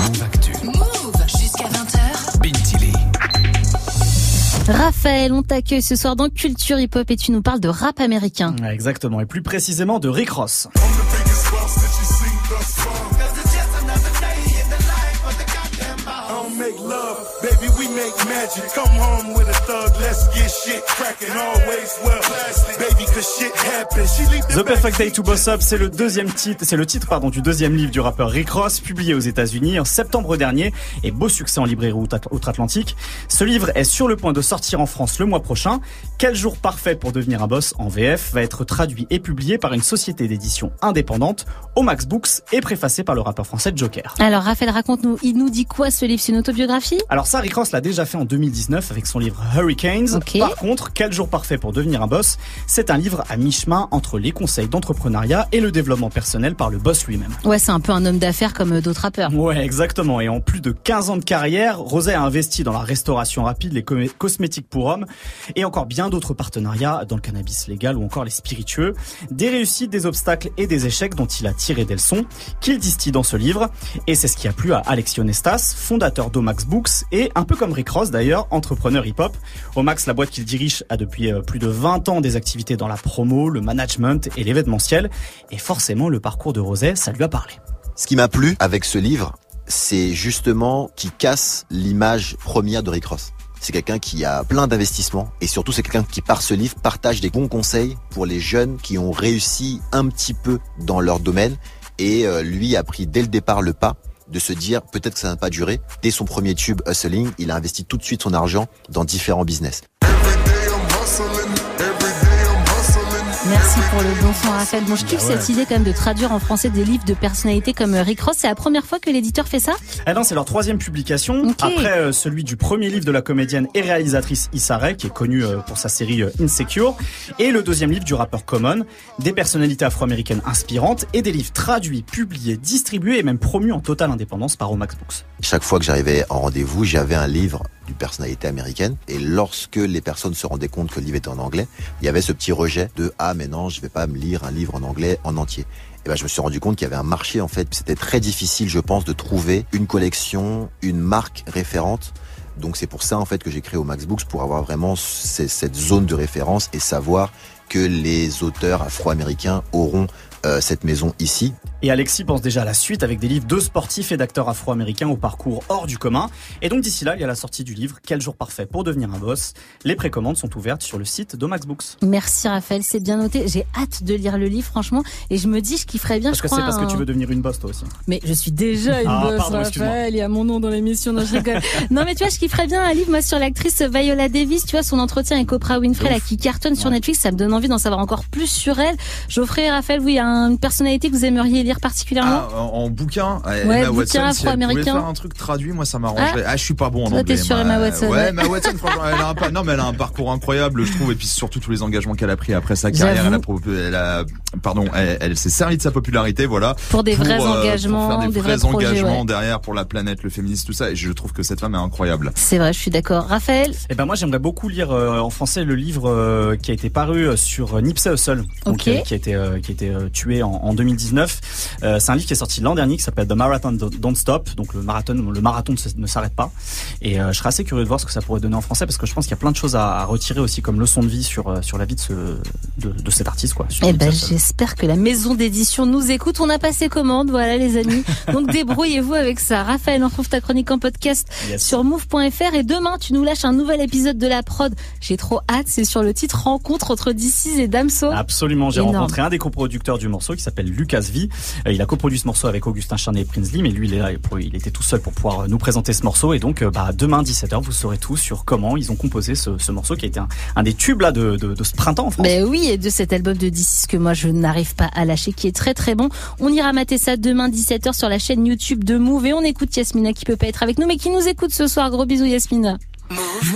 Move Actu. Move jusqu'à 20h. Bintili. Raphaël, on t'accueille ce soir dans Culture Hip Hop et tu nous parles de rap américain. Ouais, Exactement, et plus précisément de Rick Ross. Make love, baby, we make magic. Come home with a thug, let's get shit cracking. Always well, baby, cause shit happens. She leave The the Perfect Day to Boss Up, c'est le deuxième titre, c'est le titre pardon du deuxième livre du rappeur Rick Ross, publié aux États-Unis en septembre dernier et beau succès en librairie outre- outre-Atlantique. Ce livre est sur le point de sortir en France le mois prochain. Quel jour parfait pour devenir un boss en VF va être traduit et publié par une société d'édition indépendante, Omax Books, et préfacé par le rappeur français Joker. Alors Raphaël, raconte-nous, il nous dit quoi ce livre? C'est une autobiographie Alors ça, Rick Ross l'a déjà fait en 2019 avec son livre Hurricanes. Par contre, Quel jour parfait pour devenir un boss? C'est un livre à mi-chemin entre les conseils d'entrepreneuriat et le développement personnel par le boss lui-même. Ouais, c'est un peu un homme d'affaires comme euh, d'autres rappeurs. Ouais, exactement. Et en plus de 15 ans de carrière, Rosé a investi dans la restauration rapide, les cosmétiques pour hommes et encore bien d'autres partenariats dans le cannabis légal ou encore les spiritueux. Des réussites, des obstacles et des échecs dont il a tiré des leçons qu'il distille dans ce livre. Et c'est ce qui a plu à Alexio Nestas, fondateur d'Omax Books et un peu comme Rick Ross d'ailleurs, entrepreneur hip-hop. Omax, la boîte qu'il dirige, a depuis euh, plus de 20 ans des activités dans la promo, le management et l'événementiel. Et forcément, le parcours de Rosé, ça lui a parlé. Ce qui m'a plu avec ce livre, c'est justement qu'il casse l'image première de Rick Ross. C'est quelqu'un qui a plein d'investissements et surtout c'est quelqu'un qui par ce livre partage des bons conseils pour les jeunes qui ont réussi un petit peu dans leur domaine et euh, lui a pris dès le départ le pas de se dire peut-être que ça n'a pas duré. Dès son premier tube Hustling, il a investi tout de suite son argent dans différents business. Merci pour le bon son Raphaël. Bon, je kiffe cette idée quand même de traduire en français des livres de personnalités comme euh, Rick Ross. C'est la première fois que l'éditeur fait ça? Ah non, c'est leur troisième publication, après euh, celui du premier livre de la comédienne et réalisatrice Issa Rae, qui est connue euh, pour sa série euh, Insecure, et le deuxième livre du rappeur Common, des personnalités afro-américaines inspirantes et des livres traduits, publiés, distribués et même promus en totale indépendance par Omax Books. Chaque fois que j'arrivais en rendez-vous, j'avais un livre personnalité américaine. Et lorsque les personnes se rendaient compte que le livre était en anglais, il y avait ce petit rejet de ah mais non, je vais pas me lire un livre en anglais en entier. Et ben je me suis rendu compte qu'il y avait un marché en fait. C'était très difficile, je pense, de trouver une collection, une marque référente. Donc c'est pour ça en fait que j'ai créé au Max Books pour avoir vraiment cette zone de référence et savoir que les auteurs afro-américains auront euh, cette maison ici. Et Alexis pense déjà à la suite avec des livres de sportifs et d'acteurs afro-américains au parcours hors du commun. Et donc d'ici là, il y a la sortie du livre Quel jour parfait pour devenir un boss. Les précommandes sont ouvertes sur le site d'Omax Books. Merci Raphaël, c'est bien noté. J'ai hâte de lire le livre franchement et je me dis je kifferais bien Parce je que c'est parce que tu veux devenir une boss toi aussi. Mais je suis déjà une Ah, boss, pardon. Raphaël. Il y a mon nom dans l'émission. Non, je rigole. non, mais tu vois, je kifferais bien un livre, moi, sur l'actrice Viola Davis. Tu vois, son entretien avec Oprah Winfrey, là, qui cartonne sur Netflix. Ça me donne envie d'en savoir encore plus sur elle. Geoffrey, Raphaël, vous, il y a une personnalité que vous aimeriez lire particulièrement? Ah, en en bouquin, Ouais, Emma bouquin Watson, si elle faire un truc traduit, moi ça m'arrangerait. Ah, je suis pas bon en Toi, anglais. t'es sur moi. Emma Watson, ouais. Ouais, Emma Watson, franchement, elle a un pas- non, mais elle a un parcours incroyable, je trouve, et puis surtout tous les engagements qu'elle a pris après sa carrière. Elle a, elle a- pardon, elle, elle s'est servie de sa popularité, voilà. Pour des vrais euh, engagements, pour faire des, des vrais, vrais projets, engagements ouais. derrière pour la planète, le féminisme, tout ça. Et je trouve que cette femme est incroyable. C'est vrai, je suis d'accord. Raphaël? Eh ben moi j'aimerais beaucoup lire euh, en français le livre euh, qui a été paru sur Nipsey Hussle, donc, Ok. euh, qui a été euh, qui a été euh, tué en, en 2019. Euh, c'est un livre qui est sorti l'an dernier qui s'appelle The Marathon Don't Stop, donc le marathon le marathon ne s'arrête pas. Et euh, je serais assez curieux de voir ce que ça pourrait donner en français parce que je pense qu'il y a plein de choses à, à retirer aussi comme leçon de vie sur euh, sur la vie de ce de, de cet artiste quoi. Eh ben, j'espère que la maison d'édition nous écoute. On a passé commande, voilà, les amis. Donc, débrouillez-vous avec ça. Raphaël, on retrouve ta chronique en podcast Yes. sur move.fr et demain, tu nous lâches un nouvel épisode de la prod. J'ai trop hâte. C'est sur le titre Rencontre entre DC's et Damso. Absolument, j'ai rencontré un des coproducteurs du morceau qui s'appelle Lucas V. Euh, il a coproduit ce morceau avec Augustin Charnet et Prince Lee, mais lui il, est là pour- il était tout seul pour pouvoir euh, nous présenter ce morceau. Et donc euh, bah, demain 17h, vous saurez tout sur comment ils ont composé ce, ce morceau qui a été un, un des tubes là de, de, de ce printemps en France. Ben oui, et de cet album de DC's que moi je n'arrive pas à lâcher, qui est très très bon. On ira mater ça demain 17h sur la chaîne YouTube de Move et on écoute Yasmina qui peut pas être avec nous, mais qui nous écoute ce soir. Gros bisous Yasmina. Move.